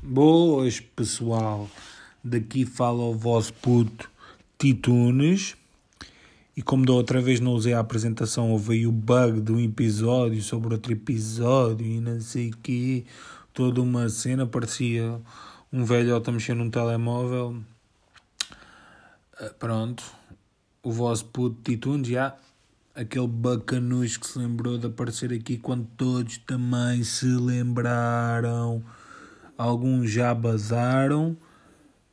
Boas, pessoal. Daqui fala o vosso puto Titunes. E como da outra vez não usei a apresentação, houve o bug de um episódio sobre outro episódio e não sei o. Toda uma cena, parecia um velhote a mexer num telemóvel. Ah, pronto. O vosso puto Titunes, já. Aquele bacanus que se lembrou de aparecer aqui quando todos também se lembraram alguns já basaram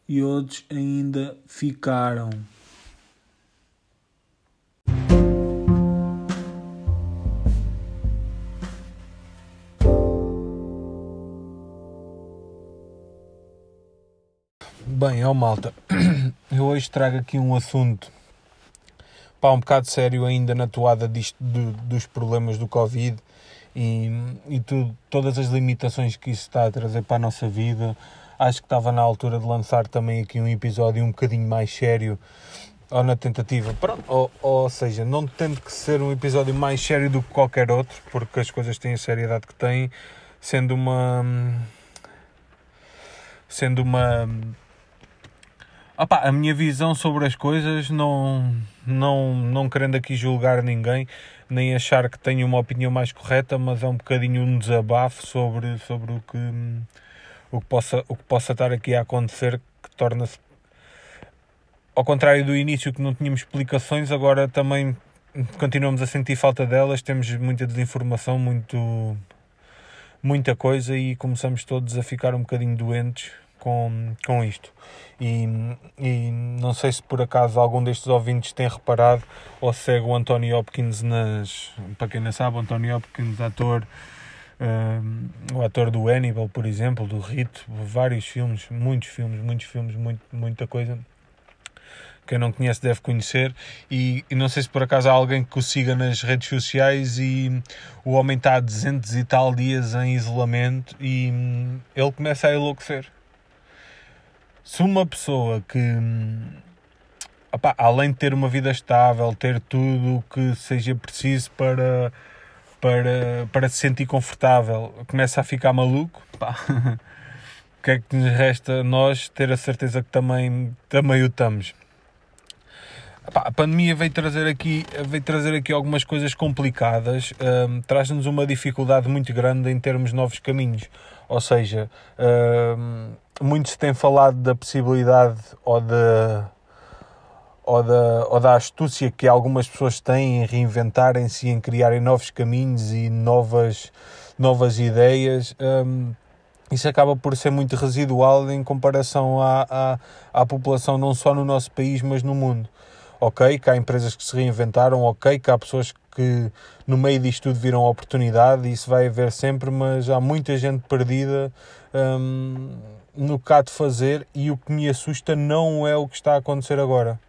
e outros ainda ficaram. Bem, ó malta, eu hoje trago aqui um assunto pá, um bocado sério ainda na toada disto, do, dos problemas do Covid e, e tudo, todas as limitações que isso está a trazer para a nossa vida. Acho que estava na altura de lançar também aqui um episódio um bocadinho mais sério, ou na tentativa, pronto, ou, ou seja, não tendo que ser um episódio mais sério do que qualquer outro, porque as coisas têm a seriedade que têm, sendo uma. sendo uma. Opa, a minha visão sobre as coisas, não, não, não querendo aqui julgar ninguém, nem achar que tenho uma opinião mais correta, mas é um bocadinho um desabafo sobre, sobre o, que, o, que possa, o que possa estar aqui a acontecer, que torna-se, ao contrário do início que não tínhamos explicações, agora também continuamos a sentir falta delas, temos muita desinformação, muito, muita coisa e começamos todos a ficar um bocadinho doentes com, com isto. E, e não sei se por acaso algum destes ouvintes tem reparado ou segue o Anthony Hopkins nas. Para quem não sabe, o Anthony Hopkins, ator. Uh, o ator do Hannibal, por exemplo, do Rito, vários filmes, muitos filmes, muitos filmes, muito, muita coisa. Quem não conhece deve conhecer. E, e, não sei se por acaso há alguém que o siga nas redes sociais. E o homem está há 200 e tal dias em isolamento e hum, ele começa a enlouquecer se uma pessoa que, opa, além de ter uma vida estável, ter tudo o que seja preciso para, para, para se sentir confortável, começa a ficar maluco, o que é que nos resta nós ter a certeza que também, também o estamos? a pandemia veio trazer aqui, veio trazer aqui algumas coisas complicadas, um, traz-nos uma dificuldade muito grande em termos novos caminhos. Ou seja, um, muito se tem falado da possibilidade ou da, ou da, ou da astúcia que algumas pessoas têm em reinventarem-se em criarem novos caminhos e novas, novas ideias. Um, isso acaba por ser muito residual em comparação à, à, à população, não só no nosso país, mas no mundo ok, que há empresas que se reinventaram, ok, que há pessoas que no meio disto tudo viram oportunidade, isso vai haver sempre, mas há muita gente perdida hum, no que há de fazer e o que me assusta não é o que está a acontecer agora,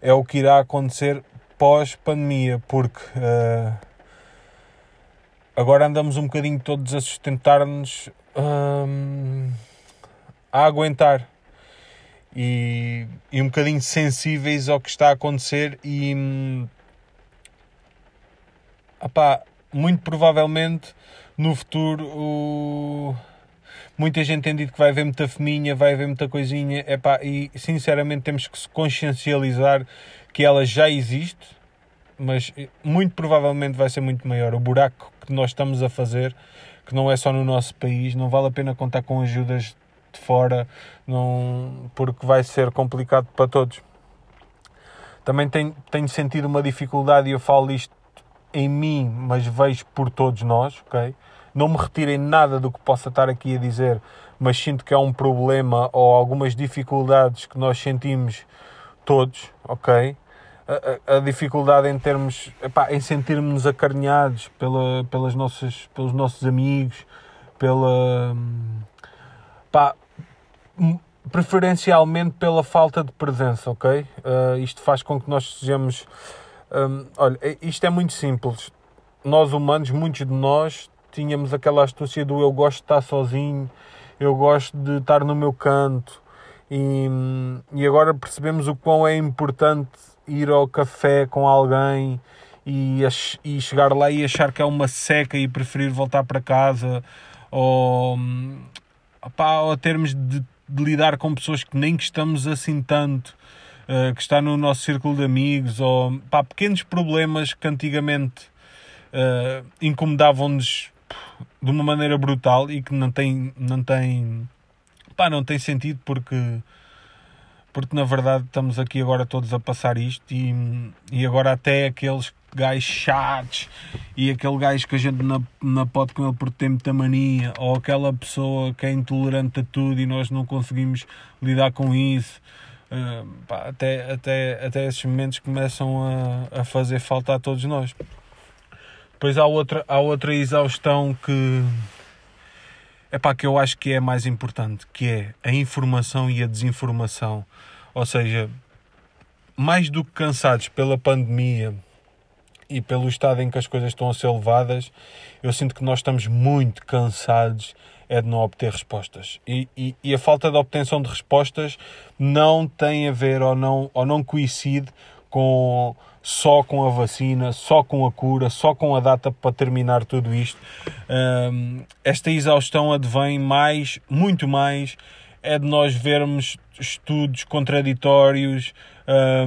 é o que irá acontecer pós-pandemia, porque uh, agora andamos um bocadinho todos a sustentar-nos hum, a aguentar e, e um bocadinho sensíveis ao que está a acontecer e opá, muito provavelmente no futuro o... muita gente tem dito que vai haver muita feminha, vai haver muita coisinha epá, e sinceramente temos que se consciencializar que ela já existe mas muito provavelmente vai ser muito maior o buraco que nós estamos a fazer que não é só no nosso país, não vale a pena contar com ajudas de fora, não, porque vai ser complicado para todos. Também tenho, tenho sentido uma dificuldade e eu falo isto em mim, mas vejo por todos nós, ok? Não me retirem nada do que possa estar aqui a dizer, mas sinto que é um problema ou algumas dificuldades que nós sentimos todos, ok? A, a, a dificuldade em termos, epá, em sentirmos acarinhados pela, pelas nossas, pelos nossos amigos, pela, pá, preferencialmente pela falta de presença, ok? Uh, isto faz com que nós sejamos. Um, olha, é, isto é muito simples. Nós humanos, muitos de nós, tínhamos aquela astúcia do eu gosto de estar sozinho, eu gosto de estar no meu canto, e, e agora percebemos o quão é importante ir ao café com alguém e, e chegar lá e achar que é uma seca e preferir voltar para casa ou, opá, ou termos de, de, lidar com pessoas que nem gostamos assim tanto uh, que está no nosso círculo de amigos ou pá, pequenos problemas que antigamente uh, incomodavam-nos de uma maneira brutal e que não tem, não tem, pá, não tem sentido porque porque na verdade estamos aqui agora todos a passar isto e, e agora até aqueles gajos chatos e aquele gajo que a gente não, não pode com ele porque tem muita mania ou aquela pessoa que é intolerante a tudo e nós não conseguimos lidar com isso uh, pá, até, até, até esses momentos começam a, a fazer falta a todos nós depois há outra, há outra exaustão que é pá, que eu acho que é mais importante, que é a informação e a desinformação. Ou seja, mais do que cansados pela pandemia e pelo estado em que as coisas estão a ser levadas, eu sinto que nós estamos muito cansados é de não obter respostas. E, e, e, a falta de obtenção de respostas não tem a ver ou não, ou não coincide com só com a vacina, só com a cura, só com a data para terminar tudo isto. Um, esta exaustão advém mais, muito mais, é de nós vermos estudos contraditórios,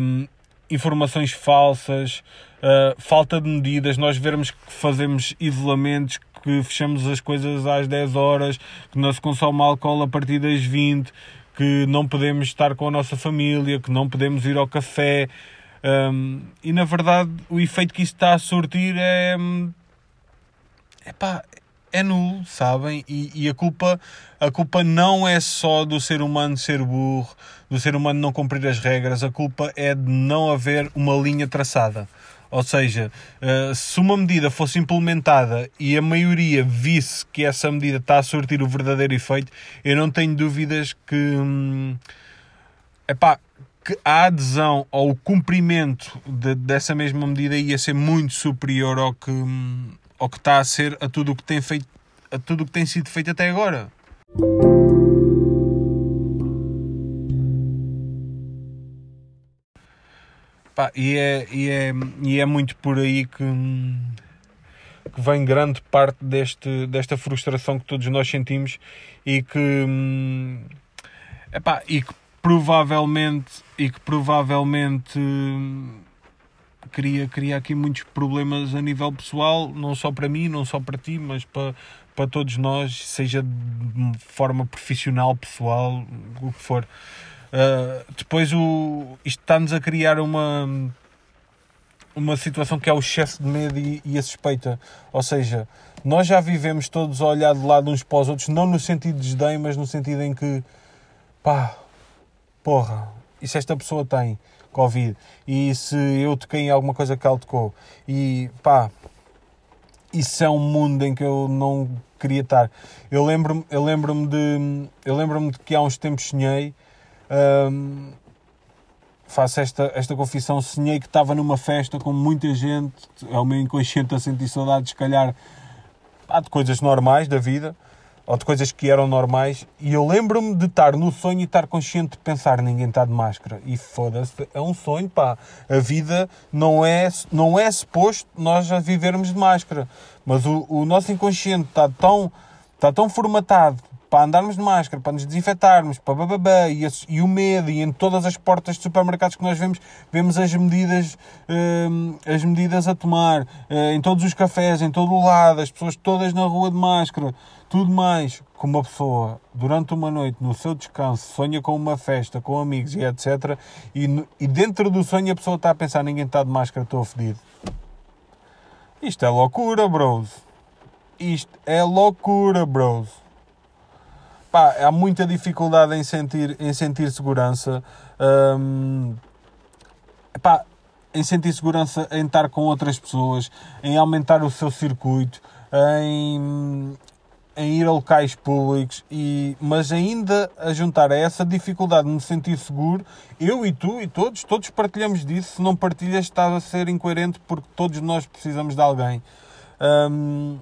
um, informações falsas, uh, falta de medidas, nós vermos que fazemos isolamentos, que fechamos as coisas às 10 horas, que não se consome álcool a partir das 20, que não podemos estar com a nossa família, que não podemos ir ao café. Um, e na verdade o efeito que isso está a surtir é. Epá, é nulo, sabem? E, e, a, culpa, a culpa não é só do ser humano ser burro, do ser humano não cumprir as regras, a culpa é de não haver uma linha traçada. Ou seja, uh, se uma medida fosse implementada e a maioria visse que essa medida está a surtir o verdadeiro efeito, eu não tenho dúvidas que. Hum, epá, que a adesão ou o cumprimento de, dessa mesma medida ia ser muito superior ao que, ao que está a ser a tudo o que tem feito a tudo o que tem sido feito até agora. Pá, e, é, e, é, e é muito por aí que, que vem grande parte deste, desta frustração que todos nós sentimos e que, epá, e que provavelmente e que provavelmente cria, cria aqui muitos problemas a nível pessoal, não só para mim, não só para ti, mas para, para todos nós, seja de forma profissional, pessoal, o que for. Uh, depois o, isto está-nos a criar uma, uma situação que é o excesso de medo e, e, a suspeita. Ou seja, nós já vivemos todos a olhar de lado uns para os outros, não no sentido de desdém, mas no sentido em que pá, porra, e se esta pessoa tem Covid? E se eu toquei em alguma coisa que ela tocou? E pá, isso é um mundo em que eu não queria estar. Eu lembro-me eu lembro de, eu lembro de que há uns tempos sonhei, hum, faço esta, esta confissão, sonhei que estava numa festa com muita gente, é o meu inconsciente a sentir saudades, se calhar, há de coisas normais da vida, ou de coisas que eram normais, e eu lembro-me de estar no sonho e estar consciente de pensar ninguém está de máscara. E foda-se, é um sonho, pá. A vida não é, não é suposto nós já vivermos de máscara. Mas o, o nosso inconsciente está tão, está tão formatado para andarmos de máscara, para nos desinfetarmos, para bababá, e, e o medo, e em todas as portas de supermercados que nós vemos, vemos as medidas, hum, as medidas a tomar, eh, em todos os cafés, em todo o lado, as pessoas todas na rua de máscara, tudo mais. Que uma pessoa, durante uma noite, no seu descanso, sonha com uma festa, com amigos e etc. E, e dentro do sonho a pessoa está a pensar, ninguém está de máscara, estou fedido. Isto é loucura, bros. Isto é loucura, bros pá, há muita dificuldade em sentir, em sentir segurança. Um, pá, em sentir segurança em estar com outras pessoas, em aumentar o seu circuito, em, em ir a locais públicos, e, mas ainda a juntar a essa dificuldade de me sentir seguro, eu e tu e todos, todos partilhamos disso. Se não partilhas, estás a ser incoerente porque todos nós precisamos de alguém. Um,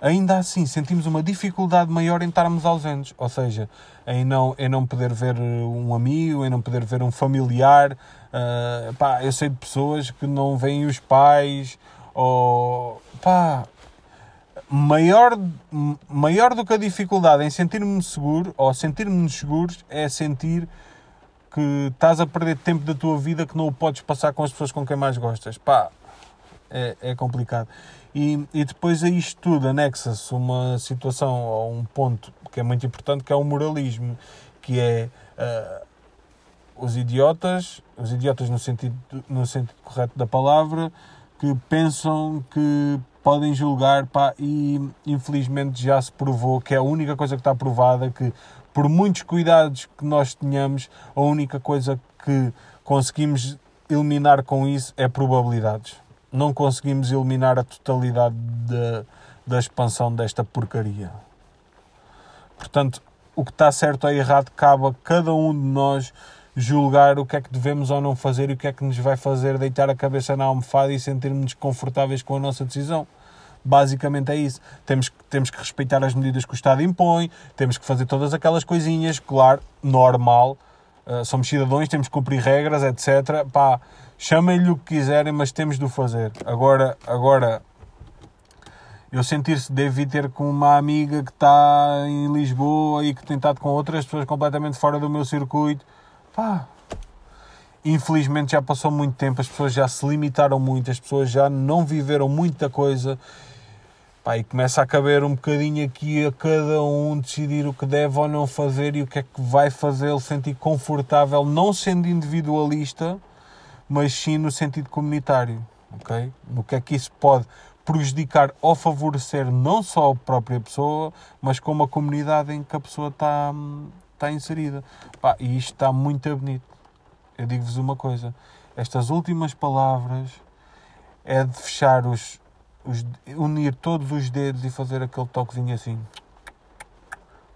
ainda assim sentimos uma dificuldade maior em estarmos ausentes, ou seja, em não, em não poder ver um amigo, em não poder ver um familiar. Uh, pá, eu sei de pessoas que não veem os pais, ou pá, maior, maior do que a dificuldade em sentir-me seguro ou sentir-me seguros é sentir que estás a perder tempo da tua vida que não o podes passar com as pessoas com quem mais gostas. Pá, é, é complicado. E, e depois a isto tudo anexa-se uma situação ou um ponto que é muito importante que é o moralismo, que é uh, os idiotas, os idiotas no sentido, no sentido correto da palavra, que pensam que podem julgar pá, e infelizmente já se provou que é a única coisa que está provada que por muitos cuidados que nós tenhamos, a única coisa que conseguimos eliminar com isso é probabilidades. Não conseguimos eliminar a totalidade da, da expansão desta porcaria. Portanto, o que está certo ou errado cabe a cada um de nós julgar o que é que devemos ou não fazer e o que é que nos vai fazer deitar a cabeça na almofada e sentirmos desconfortáveis com a nossa decisão. Basicamente é isso. Temos, temos que respeitar as medidas que o Estado impõe, temos que fazer todas aquelas coisinhas, claro, normal. Uh, somos cidadãos, temos que cumprir regras, etc. Pá, chamem-lhe o que quiserem, mas temos de o fazer. Agora, agora eu sentir-se devo ter com uma amiga que está em Lisboa e que tem estado com outras pessoas completamente fora do meu circuito. Pá, infelizmente já passou muito tempo, as pessoas já se limitaram muito, as pessoas já não viveram muita coisa Pá, e começa a caber um bocadinho aqui a cada um decidir o que deve ou não fazer e o que é que vai fazê-lo sentir confortável, não sendo individualista, mas sim no sentido comunitário. ok? No que é que isso pode prejudicar ou favorecer não só a própria pessoa, mas como a comunidade em que a pessoa está, está inserida. Pá, e isto está muito bonito. Eu digo-vos uma coisa: estas últimas palavras é de fechar os, os, unir todos os dedos e fazer aquele toquezinho assim.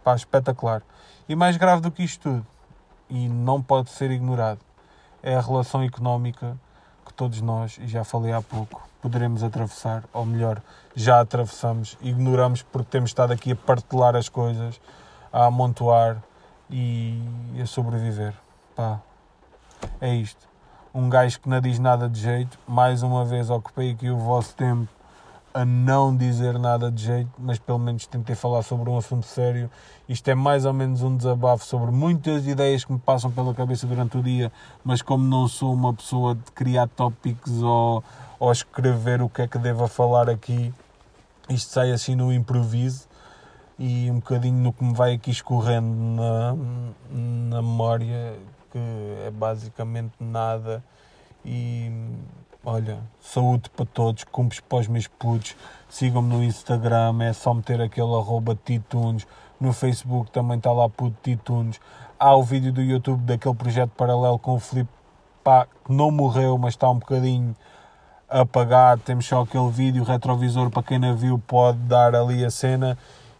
Pá, espetacular. E mais grave do que isto tudo, e não pode ser ignorado, é a relação económica que todos nós, e já falei há pouco, poderemos atravessar, ou melhor, já atravessamos, ignoramos porque temos estado aqui a partelar as coisas, a amontoar e a sobreviver. Pá, é isto. Um gajo que não diz nada de jeito, mais uma vez ocupei aqui o vosso tempo a não dizer nada de jeito, mas pelo menos tentei falar sobre um assunto sério. Isto é mais ou menos um desabafo sobre muitas ideias que me passam pela cabeça durante o dia, mas como não sou uma pessoa de criar tópicos ou, ou escrever o que é que devo falar aqui, isto sai assim no improviso e um bocadinho no que me vai aqui escorrendo na, na memória, que é basicamente nada. E olha, saúde para todos, cumpres para os meus putos, sigam-me no Instagram, é só meter aquele arroba titunes, no Facebook também está lá puto titunes, há o vídeo do YouTube daquele projeto paralelo com o Filipe, pá, que não morreu, mas está um bocadinho apagado, temos só aquele vídeo, retrovisor para quem não viu pode dar ali a cena,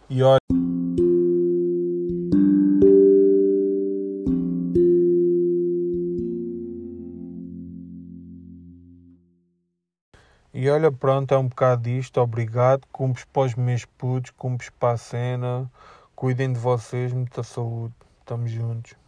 e olha... olha, pronto, é um bocado disto. Obrigado. Cumpres para os meus putos, cumpres para a cena. Cuidem de vocês, muita saúde. Estamos juntos.